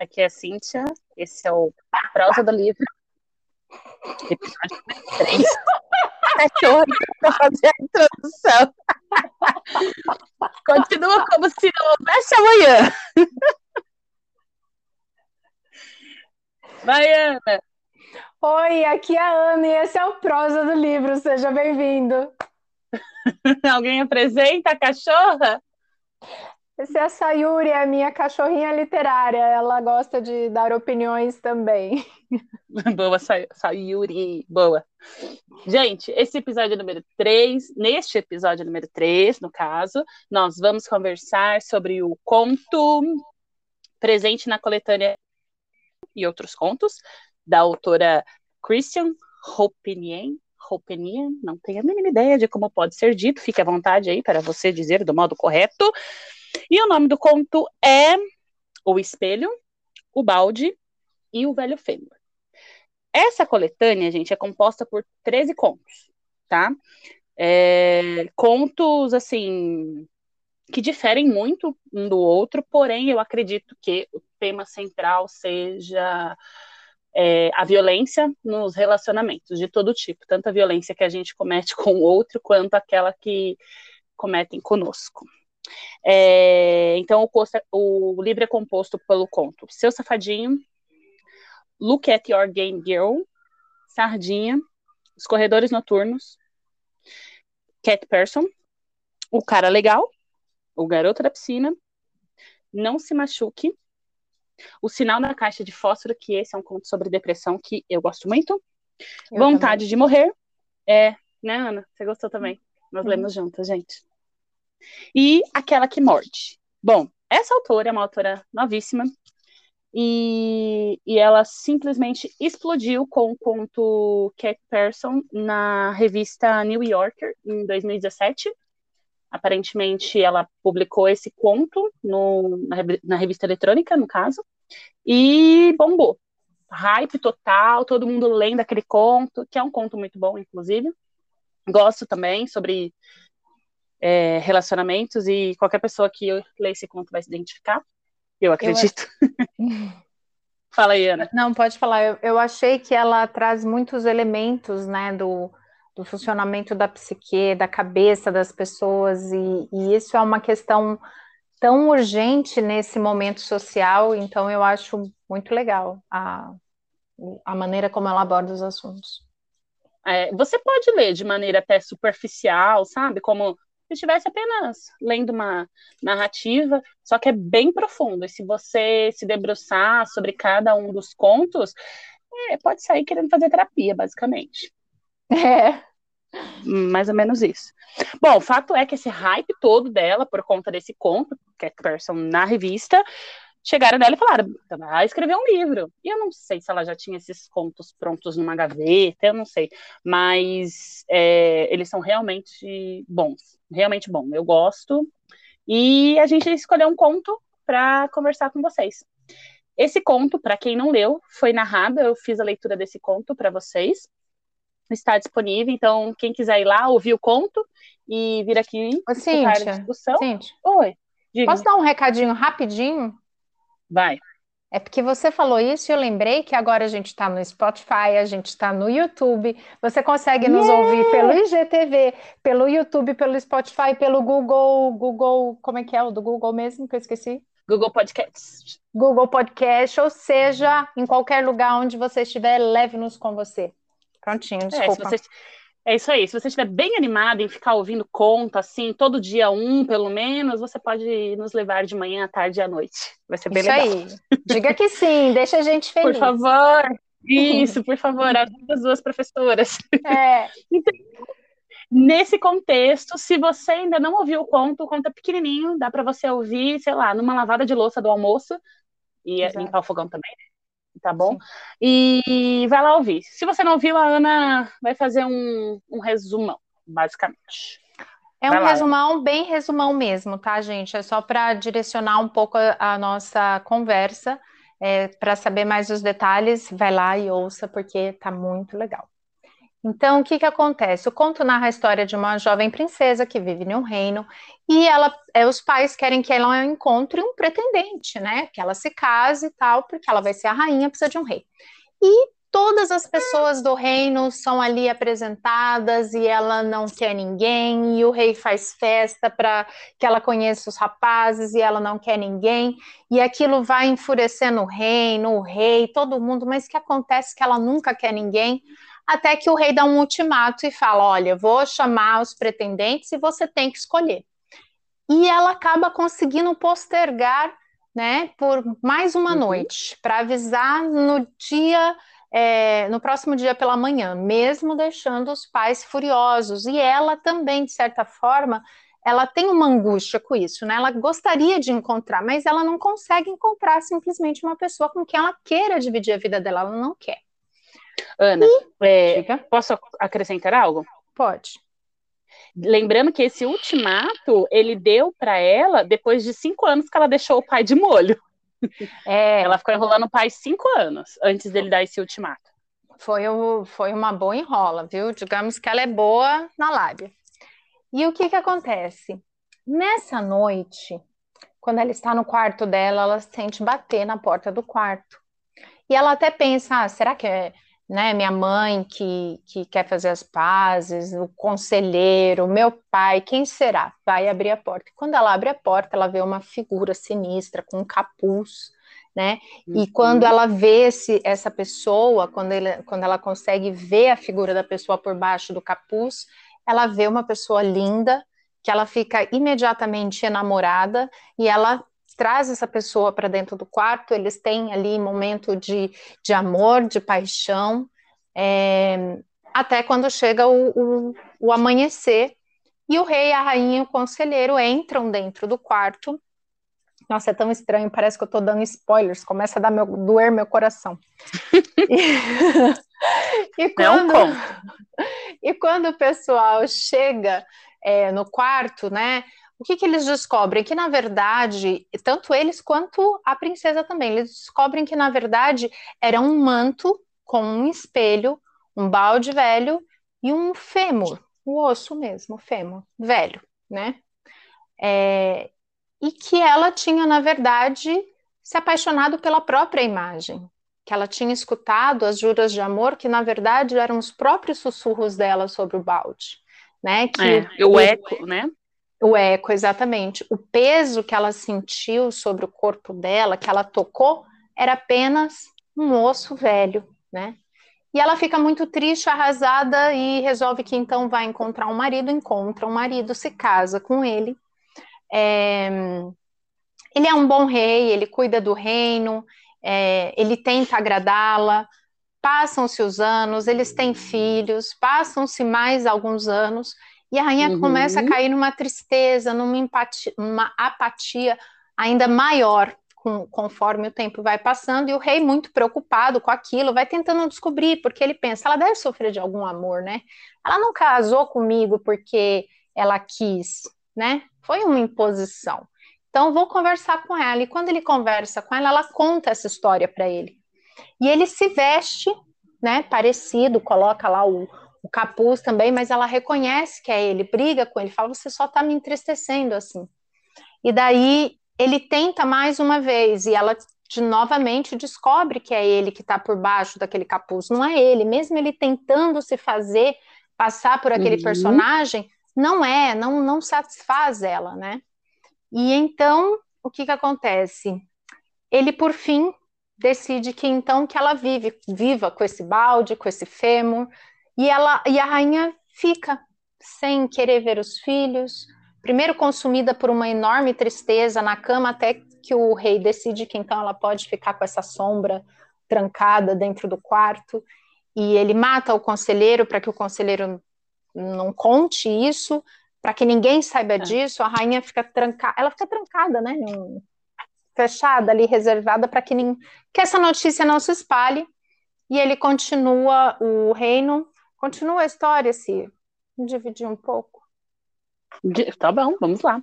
Aqui é a Cíntia, esse é o Prosa do Livro, episódio 3. Cachorro para fazer a introdução. Continua como se não houvesse amanhã. Vai, Ana. Oi, aqui é a Ana e esse é o Prosa do Livro. Seja bem-vindo. Alguém apresenta a cachorra? Esse é a Sayuri, é a minha cachorrinha literária. Ela gosta de dar opiniões também. Boa, Sayuri. Boa. Gente, esse episódio número 3, neste episódio número 3, no caso, nós vamos conversar sobre o conto presente na coletânea e outros contos, da autora Christian Hopinien. Hopinien, não tenho a mínima ideia de como pode ser dito, fique à vontade aí para você dizer do modo correto. E o nome do conto é O Espelho, O Balde e O Velho Fêmur. Essa coletânea, gente, é composta por 13 contos, tá? É, contos, assim, que diferem muito um do outro, porém eu acredito que o tema central seja é, a violência nos relacionamentos de todo tipo, tanto a violência que a gente comete com o outro, quanto aquela que cometem conosco. É, então, o, o, livro é composto pelo conto Seu Safadinho, Look at Your Game Girl, Sardinha, Os Corredores Noturnos, Cat Person, O Cara Legal, O Garoto da Piscina, Não Se Machuque, O Sinal na Caixa de Fósforo, que esse é um conto sobre depressão que eu gosto muito, eu Vontade também. de Morrer, é, né, Ana? Você gostou também? Nós uhum. lemos juntas, gente e Aquela que Morde. Bom, essa autora é uma autora novíssima e, e ela simplesmente explodiu com o conto Cat Person na revista New Yorker em 2017. Aparentemente, ela publicou esse conto no, na, na revista eletrônica, no caso, e bombou. Hype total, todo mundo lendo aquele conto, que é um conto muito bom, inclusive. Gosto também sobre é, relacionamentos e qualquer pessoa que lê esse conto vai se identificar, eu acredito. Eu... Fala aí, Ana. Não, pode falar. Eu, eu, achei que ela traz muitos elementos, né, do, do funcionamento da psique, da cabeça das pessoas, e, e isso é uma questão tão urgente nesse momento social, então eu acho muito legal a, a maneira como ela aborda os assuntos. É, você pode ler de maneira até superficial, sabe? Como se estivesse apenas lendo uma narrativa, só que é bem profundo. E se você se debruçar sobre cada um dos contos, é, pode sair querendo fazer terapia, basicamente. É. Mais ou menos isso. Bom, o fato é que esse hype todo dela, por conta desse conto, que é Person na revista, chegaram nela e falaram, vai escrever um livro. E eu não sei se ela já tinha esses contos prontos numa gaveta, eu não sei. Mas é, eles são realmente bons, realmente bom. Eu gosto. E a gente escolheu um conto para conversar com vocês. Esse conto, para quem não leu, foi narrado. Eu fiz a leitura desse conto para vocês. Está disponível, então quem quiser ir lá ouvir o conto e vir aqui Ô, Cíntia, discussão. Cíntia, Oi. Diga. Posso dar um recadinho rapidinho? Vai. É porque você falou isso e eu lembrei que agora a gente está no Spotify, a gente está no YouTube. Você consegue nos yeah! ouvir pelo IGTV, pelo YouTube, pelo Spotify, pelo Google, Google, como é que é o do Google mesmo que eu esqueci? Google Podcast. Google Podcast, ou seja, em qualquer lugar onde você estiver, leve-nos com você. Prontinho, desculpa. É, se você, é isso aí. Se você estiver bem animado em ficar ouvindo conto, assim, todo dia um, pelo menos, você pode nos levar de manhã, à tarde e à noite. Vai ser bem isso legal. Aí. Diga que sim, deixa a gente feliz. Por favor. Isso, por favor, ajuda as duas professoras. É. Então, nesse contexto, se você ainda não ouviu o conto, o conto é pequenininho, dá para você ouvir, sei lá, numa lavada de louça do almoço e Exato. limpar o fogão também, né? Tá bom? Sim. E vai lá ouvir. Se você não ouviu, a Ana vai fazer um, um resumão, basicamente. É vai um lá. resumão, bem resumão mesmo, tá, gente? É só para direcionar um pouco a, a nossa conversa. É, para saber mais os detalhes, vai lá e ouça, porque tá muito legal. Então, o que que acontece? O conto narra a história de uma jovem princesa que vive em um reino e ela, é, os pais querem que ela encontre um pretendente, né? Que ela se case e tal, porque ela vai ser a rainha, precisa de um rei. E todas as pessoas do reino são ali apresentadas e ela não quer ninguém, e o rei faz festa para que ela conheça os rapazes e ela não quer ninguém, e aquilo vai enfurecendo o reino, o rei, todo mundo, mas que acontece que ela nunca quer ninguém até que o rei dá um ultimato e fala: Olha, vou chamar os pretendentes e você tem que escolher. E ela acaba conseguindo postergar, né, por mais uma uhum. noite, para avisar no dia, é, no próximo dia pela manhã, mesmo deixando os pais furiosos. E ela também, de certa forma, ela tem uma angústia com isso, né? Ela gostaria de encontrar, mas ela não consegue encontrar simplesmente uma pessoa com quem ela queira dividir a vida dela, ela não quer. Ana, é, posso acrescentar algo? Pode. Lembrando que esse ultimato ele deu para ela depois de cinco anos que ela deixou o pai de molho. É. Ela ficou enrolando o pai cinco anos antes dele dar esse ultimato. Foi, o, foi uma boa enrola, viu? Digamos que ela é boa na lábia. E o que que acontece? Nessa noite, quando ela está no quarto dela, ela sente bater na porta do quarto. E ela até pensa, ah, será que é né, minha mãe que, que quer fazer as pazes, o conselheiro, meu pai, quem será? Vai abrir a porta. Quando ela abre a porta, ela vê uma figura sinistra com um capuz, né? Uhum. E quando ela vê esse, essa pessoa, quando, ele, quando ela consegue ver a figura da pessoa por baixo do capuz, ela vê uma pessoa linda, que ela fica imediatamente enamorada e ela traz essa pessoa para dentro do quarto, eles têm ali momento de, de amor, de paixão, é, até quando chega o, o, o amanhecer, e o rei, a rainha e o conselheiro entram dentro do quarto. Nossa, é tão estranho, parece que eu estou dando spoilers, começa a dar meu, doer meu coração. e, quando, é um e quando o pessoal chega é, no quarto, né? O que, que eles descobrem? Que, na verdade, tanto eles quanto a princesa também, eles descobrem que, na verdade, era um manto com um espelho, um balde velho e um fêmur, o osso mesmo, o fêmur, velho, né? É, e que ela tinha, na verdade, se apaixonado pela própria imagem, que ela tinha escutado as juras de amor, que na verdade eram os próprios sussurros dela sobre o balde, né? Que é, o, o eco, né? O eco, exatamente. O peso que ela sentiu sobre o corpo dela, que ela tocou, era apenas um osso velho, né? E ela fica muito triste, arrasada e resolve que então vai encontrar um marido. Encontra um marido, se casa com ele. É... Ele é um bom rei, ele cuida do reino, é... ele tenta agradá-la. Passam-se os anos, eles têm filhos, passam-se mais alguns anos e a rainha uhum. começa a cair numa tristeza, numa empatia, uma apatia ainda maior com, conforme o tempo vai passando, e o rei, muito preocupado com aquilo, vai tentando descobrir, porque ele pensa, ela deve sofrer de algum amor, né? Ela não casou comigo porque ela quis, né? Foi uma imposição. Então, vou conversar com ela. E quando ele conversa com ela, ela conta essa história para ele. E ele se veste, né, parecido, coloca lá o, o capuz também, mas ela reconhece que é ele, briga com ele, fala: Você só está me entristecendo assim. E daí ele tenta mais uma vez e ela de, novamente descobre que é ele que está por baixo daquele capuz, não é ele, mesmo ele tentando se fazer passar por aquele uhum. personagem, não é, não, não satisfaz ela, né? E então, o que que acontece? Ele, por fim, decide que então que ela vive, viva com esse balde, com esse fêmur, e, ela, e a rainha fica sem querer ver os filhos, primeiro consumida por uma enorme tristeza na cama, até que o rei decide que então ela pode ficar com essa sombra trancada dentro do quarto. E ele mata o conselheiro para que o conselheiro não conte isso, para que ninguém saiba é. disso. A rainha fica trancada, ela fica trancada, né? Fechada ali, reservada para que, que essa notícia não se espalhe. E ele continua o reino Continua a história, se dividir um pouco. Tá bom, vamos lá.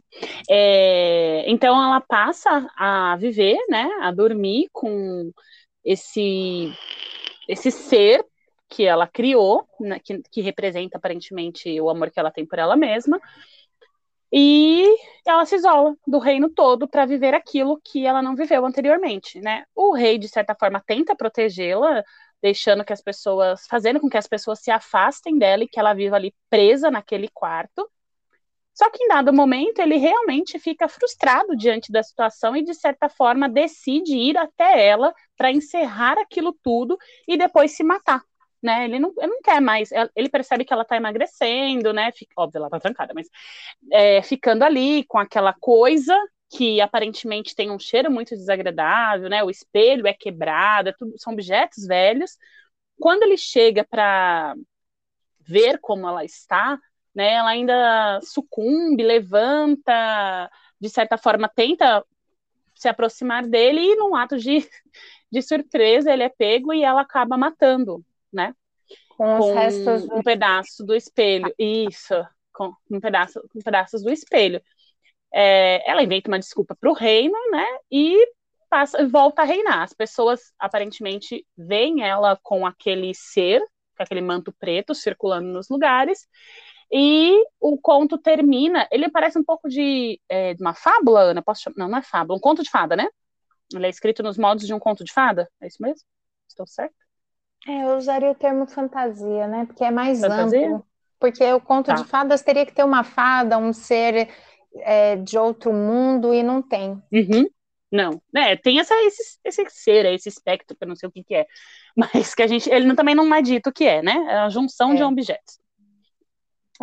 É, então ela passa a viver, né, a dormir com esse esse ser que ela criou, né, que, que representa aparentemente o amor que ela tem por ela mesma, e ela se isola do reino todo para viver aquilo que ela não viveu anteriormente, né? O rei de certa forma tenta protegê-la, deixando que as pessoas, fazendo com que as pessoas se afastem dela e que ela viva ali presa naquele quarto. Só que em dado momento ele realmente fica frustrado diante da situação e de certa forma decide ir até ela para encerrar aquilo tudo e depois se matar né? Ele não, ele não quer mais. Ele percebe que ela tá emagrecendo, né? Fica, óbvio, ela tá trancada, mas é, ficando ali com aquela coisa que aparentemente tem um cheiro muito desagradável, né? O espelho é quebrado, é tudo, são objetos velhos. Quando ele chega para ver como ela está, né? Ela ainda sucumbe, levanta, de certa forma tenta se aproximar dele e num ato de, de surpresa ele é pego e ela acaba matando né? Com, com restos um pedaço do espelho. Isso, com um pedaço, com pedaços do espelho. É, ela inventa uma desculpa para o reino, né? E passa, volta a reinar. As pessoas aparentemente veem ela com aquele ser, com aquele manto preto circulando nos lugares. E o conto termina. Ele parece um pouco de, é, uma fábula, Ana? Posso chamar? Não, não é fábula, um conto de fada, né? Ele é escrito nos modos de um conto de fada, é isso mesmo? Estou certo? É, eu usaria o termo fantasia, né? Porque é mais fantasia? amplo. Porque o conto tá. de fadas teria que ter uma fada, um ser é, de outro mundo, e não tem. Uhum. Não, é, tem essa, esse, esse ser, esse espectro, que eu não sei o que, que é, mas que a gente, ele também não é dito o que é, né? É a junção é. de objetos.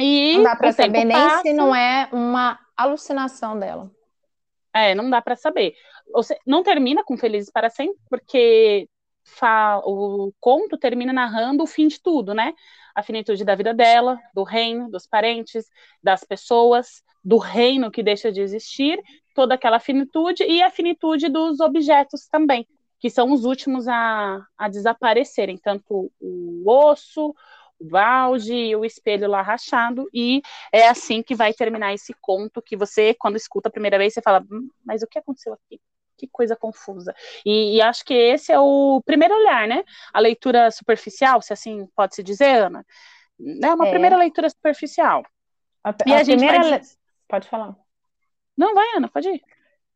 E não dá para saber nem passa... se não é uma alucinação dela. É, não dá para saber. Você não termina com Felizes para sempre, porque o conto termina narrando o fim de tudo, né? A finitude da vida dela, do reino, dos parentes, das pessoas, do reino que deixa de existir, toda aquela finitude e a finitude dos objetos também, que são os últimos a, a desaparecerem, tanto o osso, o balde e o espelho lá rachado, e é assim que vai terminar esse conto que você, quando escuta a primeira vez, você fala, hum, mas o que aconteceu aqui? que coisa confusa. E, e, acho que esse é o primeiro olhar, né? A leitura superficial, se assim pode se dizer, Ana. É uma é. primeira leitura superficial. A, e a, a gente primeira... Pode falar. Não, vai, Ana, pode ir.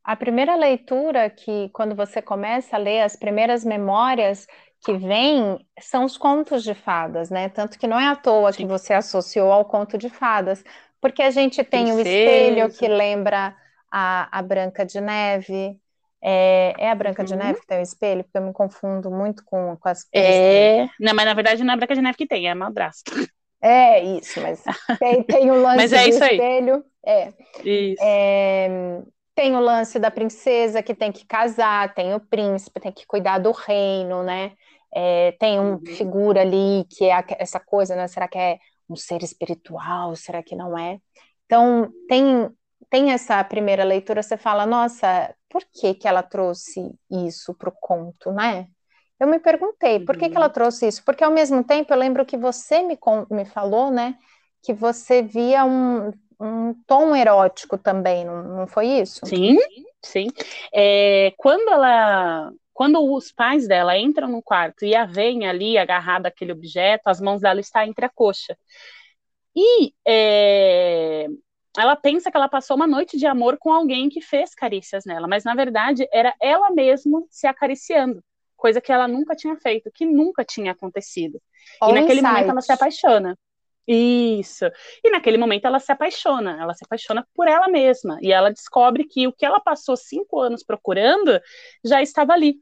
A primeira leitura que, quando você começa a ler as primeiras memórias que vêm, são os contos de fadas, né? Tanto que não é à toa Sim. que você associou ao conto de fadas, porque a gente tem Princesa. o espelho que lembra a, a Branca de Neve, é, é a Branca uhum. de Neve que tem o espelho? Porque eu me confundo muito com, com as. É, não, mas na verdade não é a Branca de Neve que tem, é a madrasta. É isso, mas tem, tem o lance mas é do isso espelho. Aí. É. Isso. É, tem o lance da princesa que tem que casar, tem o príncipe, tem que cuidar do reino, né? É, tem uma uhum. figura ali que é essa coisa, né? Será que é um ser espiritual? Será que não é? Então, tem tem essa primeira leitura, você fala, nossa, por que que ela trouxe isso para o conto, né? Eu me perguntei, por que que ela uhum. trouxe isso? Porque ao mesmo tempo eu lembro que você me, me falou, né, que você via um, um tom erótico também, não, não foi isso? Sim, sim. É, quando ela quando os pais dela entram no quarto e a veem ali agarrada àquele objeto, as mãos dela estão entre a coxa. E é, ela pensa que ela passou uma noite de amor com alguém que fez carícias nela, mas na verdade era ela mesma se acariciando, coisa que ela nunca tinha feito, que nunca tinha acontecido. e naquele insight. momento ela se apaixona. Isso. E naquele momento ela se apaixona, ela se apaixona por ela mesma. E ela descobre que o que ela passou cinco anos procurando já estava ali,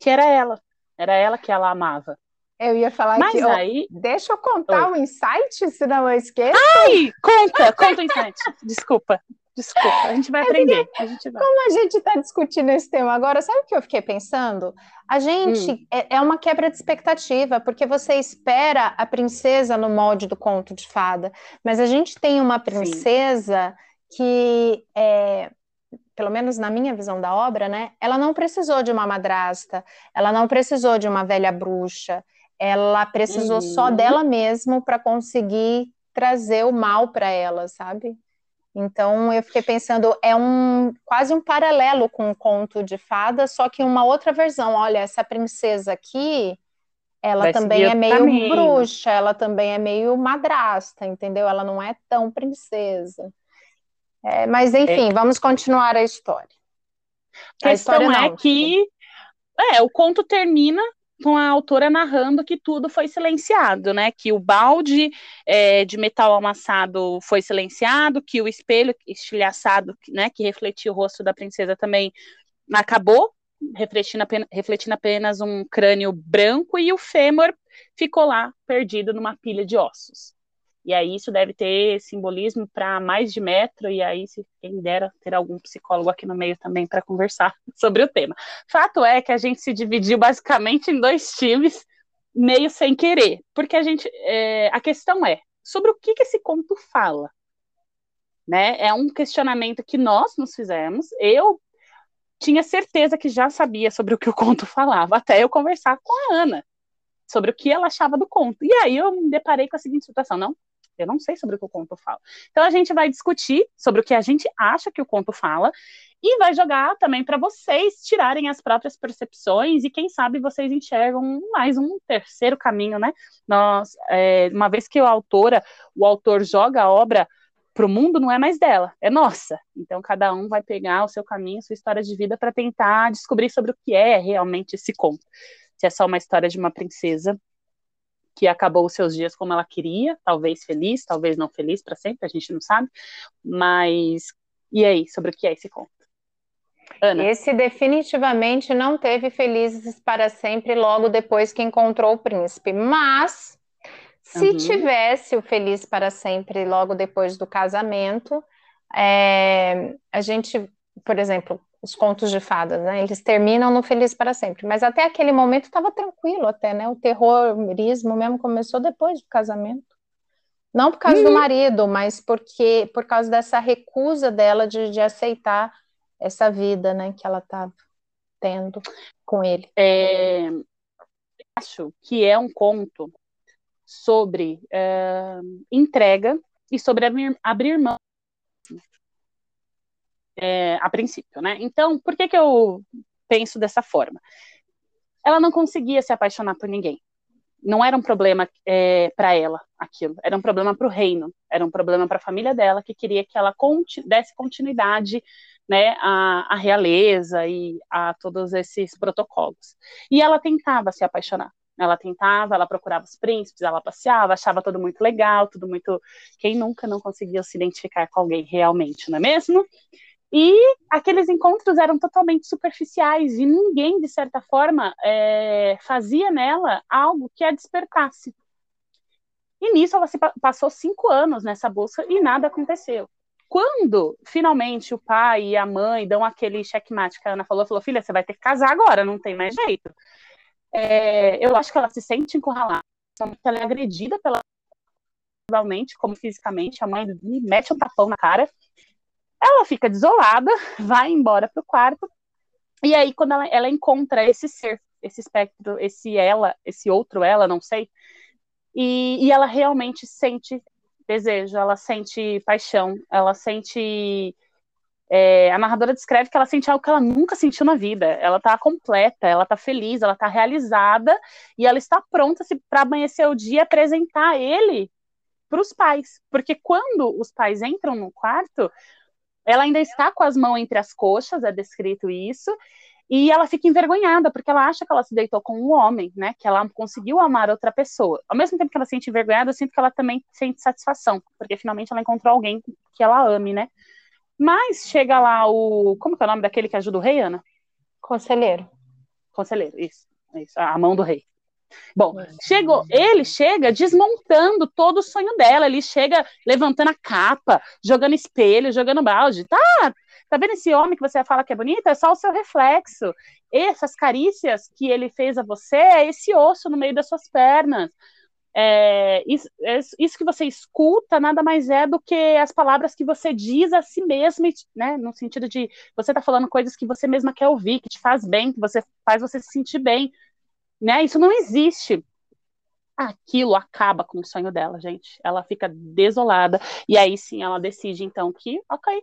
que era ela. Era ela que ela amava. Eu ia falar Mas que. Aí... deixa eu contar o um insight, senão eu esqueço. Ai, conta, conta o insight. Desculpa. Desculpa, a gente vai é aprender. A gente vai. Como a gente está discutindo esse tema agora, sabe o que eu fiquei pensando? A gente hum. é, é, uma quebra de expectativa, porque você espera a princesa no molde do conto de fada, mas a gente tem uma princesa Sim. que é, pelo menos na minha visão da obra, né? Ela não precisou de uma madrasta, ela não precisou de uma velha bruxa, ela precisou uhum. só dela mesmo para conseguir trazer o mal para ela, sabe? Então eu fiquei pensando, é um quase um paralelo com um conto de fada, só que uma outra versão. Olha, essa princesa aqui, ela também é meio caminho. bruxa, ela também é meio madrasta, entendeu? Ela não é tão princesa. É, mas enfim, é. vamos continuar a história. A, a questão história é que é, o conto termina com a autora narrando que tudo foi silenciado, né? Que o balde é, de metal amassado foi silenciado, que o espelho estilhaçado, né, que refletia o rosto da princesa também acabou, refletindo apenas, refletindo apenas um crânio branco, e o fêmur ficou lá perdido numa pilha de ossos. E aí isso deve ter simbolismo para mais de metro, e aí, se quem dera ter algum psicólogo aqui no meio também para conversar sobre o tema. Fato é que a gente se dividiu basicamente em dois times, meio sem querer, porque a gente. É, a questão é sobre o que, que esse conto fala. Né? É um questionamento que nós nos fizemos. Eu tinha certeza que já sabia sobre o que o conto falava, até eu conversar com a Ana sobre o que ela achava do conto. E aí eu me deparei com a seguinte situação: não, eu não sei sobre o que o conto fala. Então a gente vai discutir sobre o que a gente acha que o conto fala e vai jogar também para vocês tirarem as próprias percepções e quem sabe vocês enxergam mais um terceiro caminho, né? Nós, é, uma vez que a autora, o autor joga a obra para o mundo não é mais dela, é nossa. Então cada um vai pegar o seu caminho, sua história de vida para tentar descobrir sobre o que é realmente esse conto. Se é só uma história de uma princesa que acabou os seus dias como ela queria, talvez feliz, talvez não feliz para sempre, a gente não sabe. Mas e aí, sobre o que é esse conto? Ana. Esse definitivamente não teve felizes para sempre logo depois que encontrou o príncipe, mas se uhum. tivesse o Feliz para Sempre logo depois do casamento, é, a gente, por exemplo, os contos de fadas, né? Eles terminam no Feliz para Sempre, mas até aquele momento estava tranquilo até, né? O terrorismo mesmo começou depois do casamento. Não por causa uhum. do marido, mas porque por causa dessa recusa dela de, de aceitar essa vida, né, que ela estava tendo com ele. É, acho que é um conto sobre é, entrega e sobre abrir, abrir mão é, a princípio, né? Então, por que que eu penso dessa forma? Ela não conseguia se apaixonar por ninguém. Não era um problema é, para ela aquilo, era um problema para o reino, era um problema para a família dela que queria que ela conti desse continuidade né, à, realeza e a todos esses protocolos. E ela tentava se apaixonar, ela tentava, ela procurava os príncipes, ela passeava, achava tudo muito legal, tudo muito. Quem nunca não conseguiu se identificar com alguém realmente, não é mesmo? E aqueles encontros eram totalmente superficiais e ninguém, de certa forma, é, fazia nela algo que a despertasse. E nisso ela se passou cinco anos nessa busca e nada aconteceu. Quando finalmente o pai e a mãe dão aquele checkmate que a Ana falou, falou, filha, você vai ter que casar agora, não tem mais jeito é, eu acho que ela se sente encurralada, ela é agredida pela como fisicamente, a mãe mete um tapão na cara, ela fica desolada, vai embora pro quarto, e aí quando ela, ela encontra esse ser, esse espectro, esse ela, esse outro ela, não sei, e, e ela realmente sente desejo, ela sente paixão, ela sente é, a narradora descreve que ela sente algo que ela nunca sentiu na vida. Ela está completa, ela está feliz, ela está realizada e ela está pronta para amanhecer o dia e apresentar ele para os pais. Porque quando os pais entram no quarto, ela ainda está com as mãos entre as coxas, é descrito isso, e ela fica envergonhada, porque ela acha que ela se deitou com um homem, né? Que ela conseguiu amar outra pessoa. Ao mesmo tempo que ela se sente envergonhada, eu sinto que ela também sente satisfação, porque finalmente ela encontrou alguém que ela ame, né? Mas chega lá o. Como que é o nome daquele que ajuda o rei, Ana? Conselheiro. Conselheiro, isso. isso a mão do rei. Bom, chegou, ele chega desmontando todo o sonho dela, ele chega levantando a capa, jogando espelho, jogando balde. Tá, tá vendo esse homem que você fala que é bonito? É só o seu reflexo. Essas carícias que ele fez a você é esse osso no meio das suas pernas é, isso, é, isso, que você escuta nada mais é do que as palavras que você diz a si mesmo, né? No sentido de você está falando coisas que você mesma quer ouvir, que te faz bem, que você faz você se sentir bem, né? Isso não existe. Aquilo acaba com o sonho dela, gente. Ela fica desolada e aí sim ela decide então que, ok,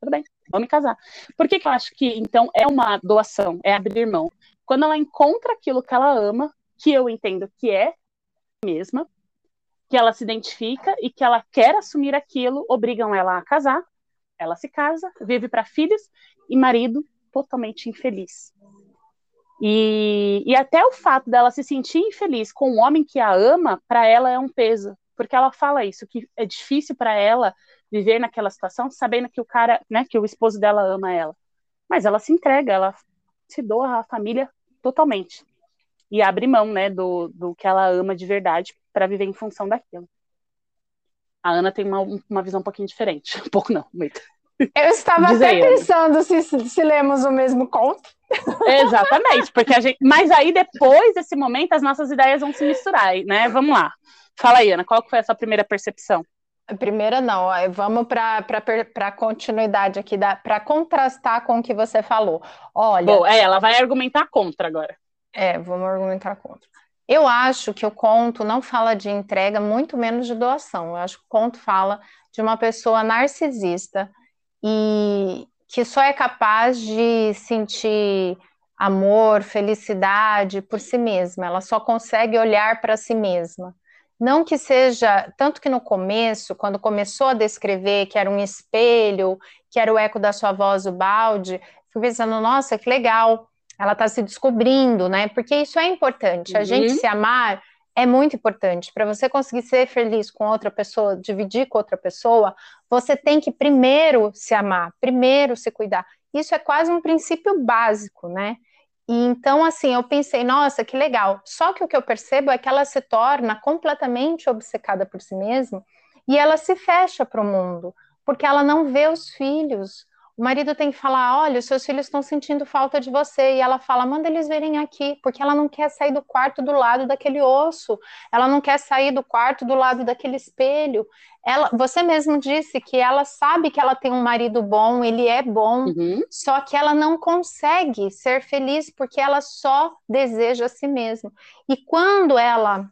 tudo bem, vou me casar. Por que, que eu acho que então é uma doação, é abrir mão? Quando ela encontra aquilo que ela ama, que eu entendo que é mesma, que ela se identifica e que ela quer assumir aquilo, obrigam ela a casar. Ela se casa, vive para filhos e marido totalmente infeliz. E, e até o fato dela se sentir infeliz com um homem que a ama, para ela é um peso, porque ela fala isso, que é difícil para ela viver naquela situação, sabendo que o cara, né, que o esposo dela ama ela. Mas ela se entrega, ela se doa à família totalmente e abre mão, né, do, do que ela ama de verdade para viver em função daquilo. A Ana tem uma, uma visão um pouquinho diferente, um pouco não, muito. Eu estava Diz até pensando se, se lemos o mesmo conto. Exatamente, porque a gente. Mas aí depois desse momento as nossas ideias vão se misturar, né? Vamos lá. Fala aí, Ana, qual foi a sua primeira percepção? A primeira não, vamos para a continuidade aqui, para contrastar com o que você falou. Olha. Bom, é, ela vai argumentar contra agora. É, vamos argumentar contra. Eu acho que o conto não fala de entrega, muito menos de doação. Eu acho que o conto fala de uma pessoa narcisista e que só é capaz de sentir amor, felicidade por si mesma. Ela só consegue olhar para si mesma. Não que seja, tanto que no começo, quando começou a descrever que era um espelho, que era o eco da sua voz, o balde, fui pensando, nossa, que legal ela está se descobrindo, né? Porque isso é importante. A uhum. gente se amar é muito importante. Para você conseguir ser feliz com outra pessoa, dividir com outra pessoa, você tem que primeiro se amar, primeiro se cuidar. Isso é quase um princípio básico, né? E então, assim, eu pensei, nossa, que legal. Só que o que eu percebo é que ela se torna completamente obcecada por si mesma e ela se fecha para o mundo, porque ela não vê os filhos, o marido tem que falar: olha, os seus filhos estão sentindo falta de você. E ela fala: manda eles verem aqui, porque ela não quer sair do quarto do lado daquele osso, ela não quer sair do quarto do lado daquele espelho. Ela, você mesmo disse que ela sabe que ela tem um marido bom, ele é bom, uhum. só que ela não consegue ser feliz porque ela só deseja a si mesma. E quando ela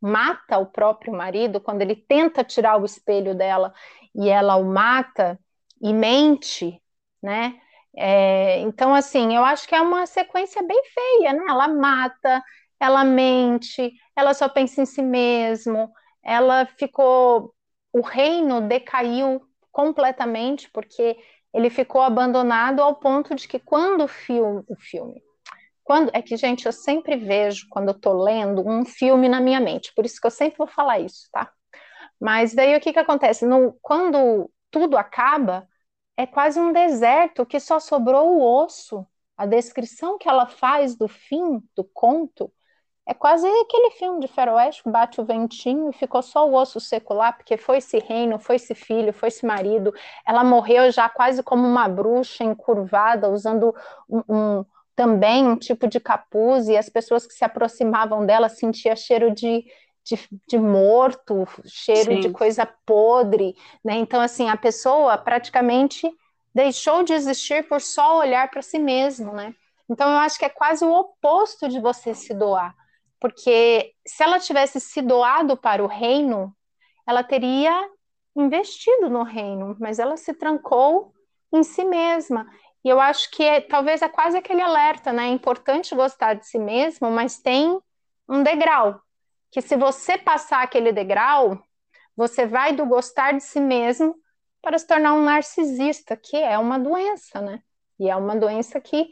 mata o próprio marido, quando ele tenta tirar o espelho dela e ela o mata, e mente, né? É, então, assim, eu acho que é uma sequência bem feia, né? Ela mata, ela mente, ela só pensa em si mesmo, ela ficou. O reino decaiu completamente porque ele ficou abandonado ao ponto de que quando o filme, o filme quando é que gente eu sempre vejo quando eu tô lendo um filme na minha mente, por isso que eu sempre vou falar isso, tá? Mas daí o que que acontece? No, quando tudo acaba, é quase um deserto que só sobrou o osso. A descrição que ela faz do fim do conto é quase aquele filme de faroeste que bate o ventinho e ficou só o osso seco lá, porque foi-se reino, foi-se filho, foi-se marido. Ela morreu já quase como uma bruxa encurvada, usando um, um, também um tipo de capuz, e as pessoas que se aproximavam dela sentiam cheiro de, de, de morto, cheiro Sim. de coisa podre, né? Então, assim, a pessoa praticamente deixou de existir por só olhar para si mesmo, né? Então, eu acho que é quase o oposto de você se doar, porque se ela tivesse se doado para o reino, ela teria investido no reino, mas ela se trancou em si mesma. E eu acho que é, talvez é quase aquele alerta, né? É importante gostar de si mesmo, mas tem um degrau que se você passar aquele degrau, você vai do gostar de si mesmo para se tornar um narcisista, que é uma doença, né? E é uma doença que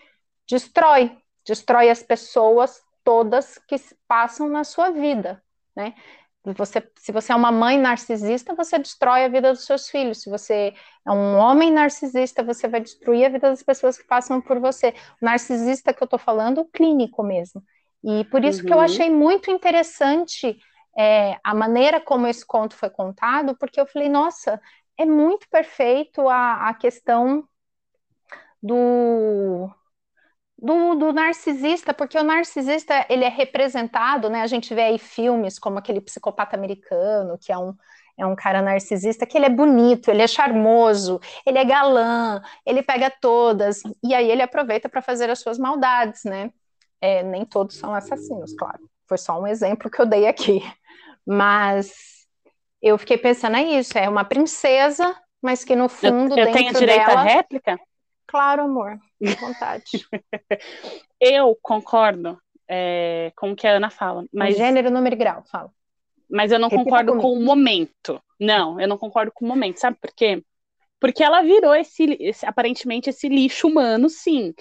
destrói, destrói as pessoas todas que passam na sua vida, né? Você, se você é uma mãe narcisista, você destrói a vida dos seus filhos. Se você é um homem narcisista, você vai destruir a vida das pessoas que passam por você. O narcisista que eu estou falando, o clínico mesmo. E por isso uhum. que eu uhum. achei muito interessante é, a maneira como esse conto foi contado, porque eu falei, nossa, é muito perfeito a, a questão do, do, do, narcisista, porque o narcisista ele é representado, né? A gente vê aí filmes como aquele psicopata americano, que é um, é um cara narcisista, que ele é bonito, ele é charmoso, ele é galã, ele pega todas, e aí ele aproveita para fazer as suas maldades, né? É, nem todos são assassinos, claro. Foi só um exemplo que eu dei aqui. Mas eu fiquei pensando, é isso, é uma princesa, mas que no fundo, eu, eu tenho direito dela... à réplica? Claro, amor, à vontade. eu concordo é, com o que a Ana fala. Mas, gênero, número e grau, fala. Mas eu não Repita concordo comigo. com o momento. Não, eu não concordo com o momento. Sabe por quê? Porque ela virou esse, esse aparentemente esse lixo humano, sim.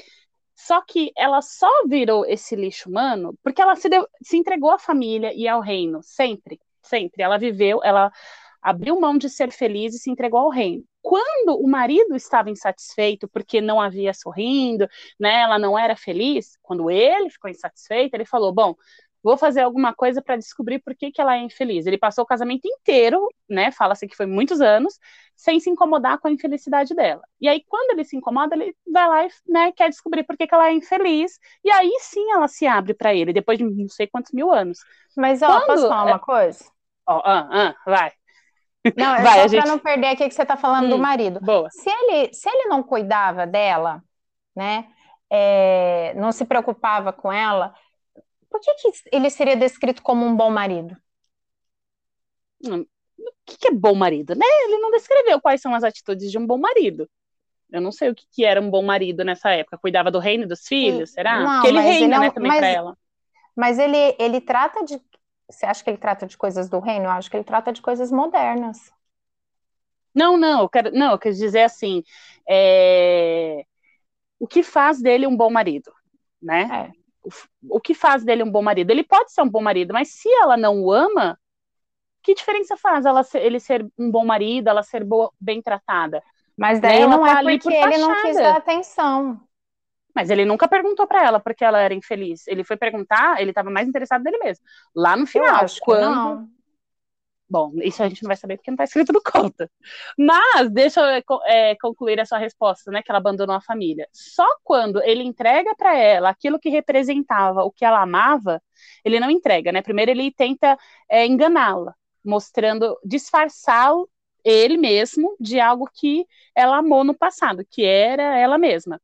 Só que ela só virou esse lixo humano porque ela se, deu, se entregou à família e ao reino, sempre, sempre. Ela viveu, ela abriu mão de ser feliz e se entregou ao reino. Quando o marido estava insatisfeito porque não havia sorrindo, né, ela não era feliz, quando ele ficou insatisfeito, ele falou: Bom, vou fazer alguma coisa para descobrir por que, que ela é infeliz. Ele passou o casamento inteiro, né? Fala-se que foi muitos anos, sem se incomodar com a infelicidade dela. E aí, quando ele se incomoda, ele vai lá e né, quer descobrir por que, que ela é infeliz. E aí sim ela se abre para ele, depois de não sei quantos mil anos. Mas, ó, quando... posso falar uma coisa? Ó, ah, ah, vai. Não, é Vai, só gente... para não perder aqui que você está falando hum, do marido. Boa. Se ele, se ele não cuidava dela, né, é, não se preocupava com ela, por que, que ele seria descrito como um bom marido? O que, que é bom marido, né? Ele não descreveu quais são as atitudes de um bom marido. Eu não sei o que, que era um bom marido nessa época. Cuidava do reino dos filhos, será? Não, Porque ele reina, ele né, também mas, para ela. Mas ele, ele trata de você acha que ele trata de coisas do reino? Eu acho que ele trata de coisas modernas. Não, não, eu quero, não, eu quero dizer assim, é... o que faz dele um bom marido, né? É. O, o que faz dele um bom marido? Ele pode ser um bom marido, mas se ela não o ama, que diferença faz ela ser, ele ser um bom marido, ela ser boa, bem tratada? Mas daí né? não tá é porque ele não quis dar atenção. Mas ele nunca perguntou para ela porque ela era infeliz. Ele foi perguntar, ele estava mais interessado nele mesmo. Lá no final, quando. Bom, isso a gente não vai saber porque não está escrito no conto. Mas deixa eu é, concluir a sua resposta, né? Que ela abandonou a família. Só quando ele entrega para ela aquilo que representava o que ela amava, ele não entrega, né? Primeiro ele tenta é, enganá-la, mostrando, disfarçá-lo ele mesmo de algo que ela amou no passado, que era ela mesma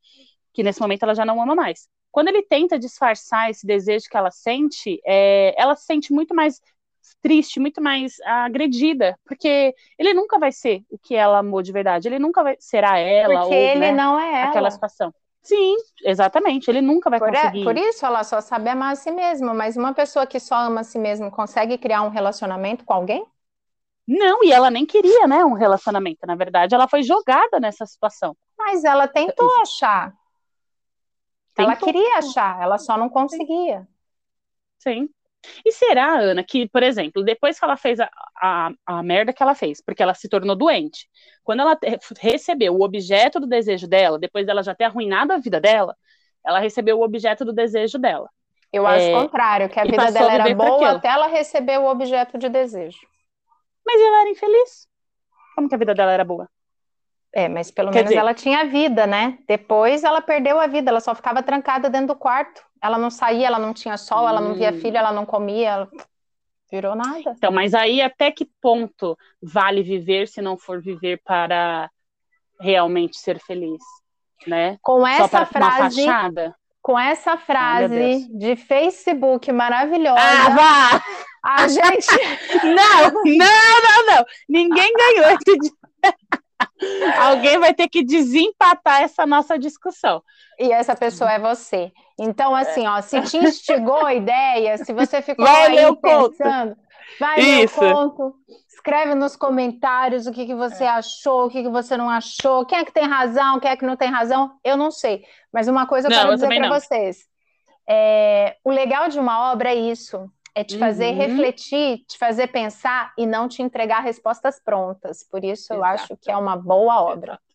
que nesse momento ela já não ama mais. Quando ele tenta disfarçar esse desejo que ela sente, é, ela se sente muito mais triste, muito mais agredida, porque ele nunca vai ser o que ela amou de verdade, ele nunca vai será ela porque ou ele né, não é ela. aquela situação. Sim, exatamente. Ele nunca vai por conseguir. É, por isso ela só sabe amar a si mesma, mas uma pessoa que só ama a si mesma consegue criar um relacionamento com alguém? Não, e ela nem queria, né, um relacionamento. Na verdade, ela foi jogada nessa situação. Mas ela tentou achar. Ela queria achar, ela só não conseguia. Sim. E será, Ana, que, por exemplo, depois que ela fez a, a, a merda que ela fez, porque ela se tornou doente, quando ela recebeu o objeto do desejo dela, depois dela já ter arruinado a vida dela, ela recebeu o objeto do desejo dela. Eu acho é, o contrário, que a vida dela era boa até ela receber o objeto de desejo. Mas ela era infeliz. Como que a vida dela era boa? É, mas pelo Quer menos dizer... ela tinha vida, né? Depois ela perdeu a vida, ela só ficava trancada dentro do quarto. Ela não saía, ela não tinha sol, hum. ela não via hum. filho, ela não comia, ela... virou nada. Então, mas aí até que ponto vale viver se não for viver para realmente ser feliz, né? Com essa frase, com essa frase de Facebook maravilhosa. Ah, vá! A gente não, não, não, não. Ninguém ganhou esse Alguém vai ter que desempatar essa nossa discussão. E essa pessoa é você. Então, assim, ó, se te instigou a ideia, se você ficou vai aí ler pensando, vai Isso. ler o conto, escreve nos comentários o que, que você é. achou, o que, que você não achou, quem é que tem razão, quem é que não tem razão, eu não sei. Mas uma coisa eu não, quero eu dizer para vocês. É, o legal de uma obra é isso, é te fazer uhum. refletir, te fazer pensar e não te entregar respostas prontas. Por isso eu Exato. acho que é uma boa obra. Exato.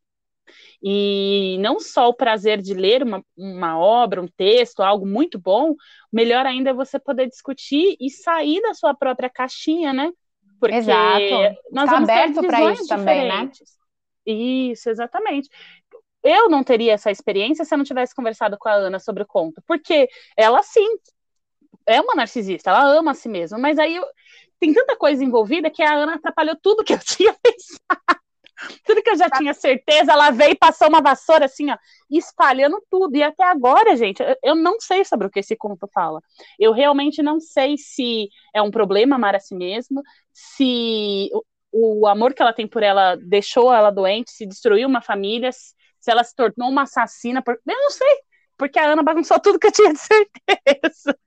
E não só o prazer de ler uma, uma obra, um texto, algo muito bom, melhor ainda é você poder discutir e sair da sua própria caixinha, né? Porque Exato. nós Está vamos aberto para isso também, né? Isso, exatamente eu não teria essa experiência se eu não tivesse conversado com a Ana sobre o conto, porque ela sim é uma narcisista, ela ama a si mesma, mas aí eu, tem tanta coisa envolvida que a Ana atrapalhou tudo que eu tinha pensado. Tudo que eu já tinha certeza, ela veio e passou uma vassoura assim, ó, espalhando tudo. E até agora, gente, eu não sei sobre o que esse conto fala. Eu realmente não sei se é um problema amar a si mesma, se o, o amor que ela tem por ela deixou ela doente, se destruiu uma família, se ela se tornou uma assassina. Por... Eu não sei, porque a Ana bagunçou tudo que eu tinha de certeza.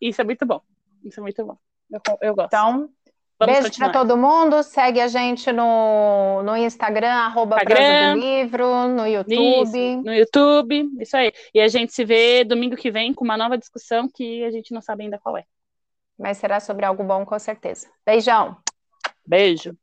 Isso é muito bom. Isso é muito bom. Eu, eu gosto. Então, Vamos Beijo para todo mundo. Segue a gente no, no Instagram, arroba Instagram, do Livro, no YouTube. Isso, no YouTube, isso aí. E a gente se vê domingo que vem com uma nova discussão que a gente não sabe ainda qual é. Mas será sobre algo bom, com certeza. Beijão. Beijo.